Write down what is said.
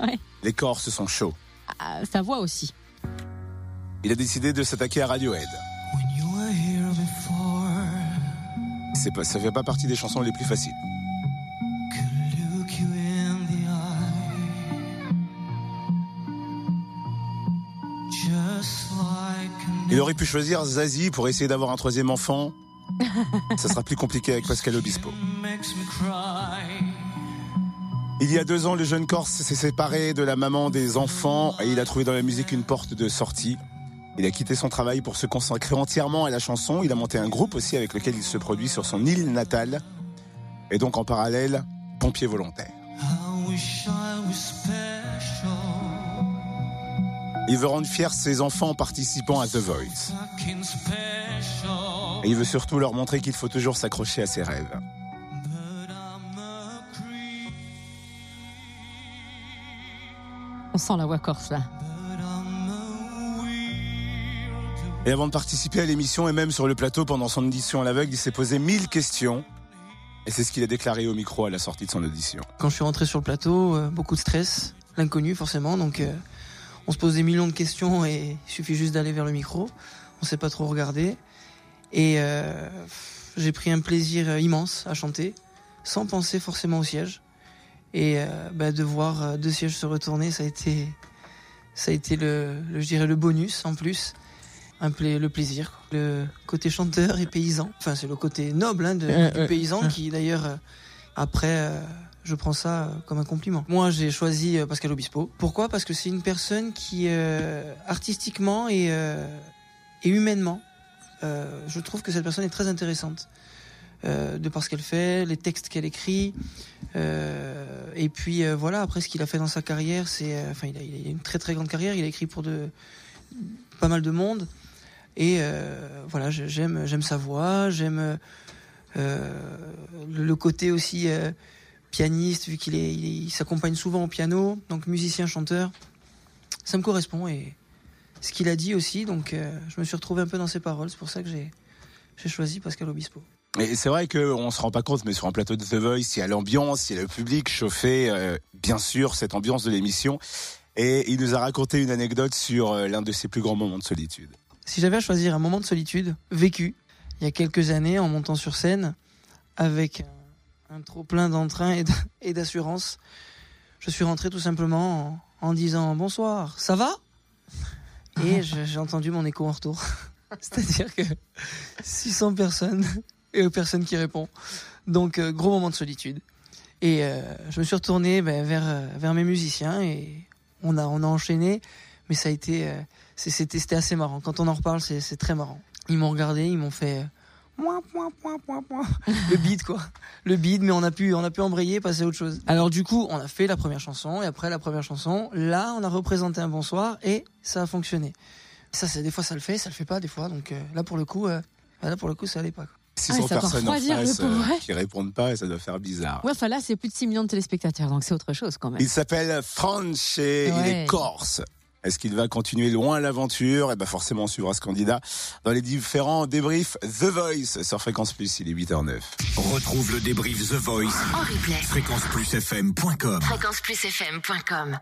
Ouais. Les Corses sont chauds. Ah, sa voix aussi. Il a décidé de s'attaquer à Radiohead. C'est pas, ça fait pas partie des chansons les plus faciles. Il aurait pu choisir Zazie pour essayer d'avoir un troisième enfant. Ça sera plus compliqué avec Pascal Obispo. Il y a deux ans, le jeune Corse s'est séparé de la maman des enfants et il a trouvé dans la musique une porte de sortie. Il a quitté son travail pour se consacrer entièrement à la chanson. Il a monté un groupe aussi avec lequel il se produit sur son île natale. Et donc en parallèle, pompier volontaire. Il veut rendre fiers ses enfants en participant à The Voice. Et il veut surtout leur montrer qu'il faut toujours s'accrocher à ses rêves. On sent la voix corse là. Et avant de participer à l'émission et même sur le plateau pendant son audition à l'aveugle, il s'est posé mille questions. Et c'est ce qu'il a déclaré au micro à la sortie de son audition. Quand je suis rentré sur le plateau, euh, beaucoup de stress, l'inconnu forcément, donc euh, on se pose des millions de questions et il suffit juste d'aller vers le micro. On sait pas trop regarder. Et euh, j'ai pris un plaisir immense à chanter, sans penser forcément au siège. Et euh, bah, de voir euh, deux sièges se retourner, ça a été, ça a été le, le je dirais le bonus en plus, un pla- le plaisir, quoi. le côté chanteur et paysan. Enfin, c'est le côté noble hein, de, Ouais, du paysan qui d'ailleurs euh, après. euh, je prends ça euh, comme un compliment. Moi, j'ai choisi euh, Pascal Obispo. Pourquoi? Parce que c'est une personne qui, euh, artistiquement et, euh, et humainement, euh, je trouve que cette personne est très intéressante. Euh, de par ce qu'elle fait, les textes qu'elle écrit, euh, et puis euh, voilà. Après, ce qu'il a fait dans sa carrière, c'est, euh, enfin, il a, il a une très très grande carrière. Il a écrit pour de pas mal de monde, et euh, voilà, j'aime j'aime sa voix, j'aime le, côté aussi pianiste, vu qu'il est, il, s'accompagne souvent au piano, donc musicien chanteur. Ça me correspond et ce qu'il a dit aussi, donc euh, je me suis retrouvé un peu dans ses paroles. C'est pour ça que j'ai choisi Pascal Obispo. Et c'est vrai qu'on se rend pas compte, mais sur un plateau de The Voice, il y a l'ambiance, il y a le public chauffé, euh, bien sûr, cette ambiance de l'émission. Et il nous a raconté une anecdote sur euh, l'un de ses plus grands moments de solitude. Si j'avais à choisir un moment de solitude vécu il y a quelques années en montant sur scène avec un, trop plein d'entrain et d'assurance, je suis rentré tout simplement en, disant bonsoir, ça va? Et j'ai entendu mon écho en retour. C'est-à-dire que 600 personnes et personne qui répond. Donc euh, gros moment de solitude. Et euh, je me suis retourné ben, vers euh, vers mes musiciens et on a on a enchaîné, mais ça a été euh, c'était assez marrant. Quand on en reparle, c'est très marrant. Ils m'ont regardé, ils m'ont fait le beat quoi, le beat, mais on a pu on a pu embrayer, passer à autre chose. Alors du coup, on a fait la première chanson et après la première chanson, là, on a représenté un bonsoir et ça a fonctionné. Ça, c'est des fois ça le fait, ça le fait pas des fois. Donc là pour le coup, euh, là pour le coup, ça allait pas. quoi. 600 Ah, ça doit personnes en face euh, qui répondent pas et ça doit faire bizarre. Ouais, enfin là, c'est plus de 6 millions de téléspectateurs, donc c'est autre chose quand même. Il s'appelle Franche et il est corse. Est-ce qu'il va continuer loin l'aventure? Eh ben forcément, on suivra ce candidat dans les différents débriefs The Voice sur Fréquence Plus. Il est 8h09. Retrouve le débrief The Voice. En replay. Fréquenceplusfm.com. Fréquenceplusfm.com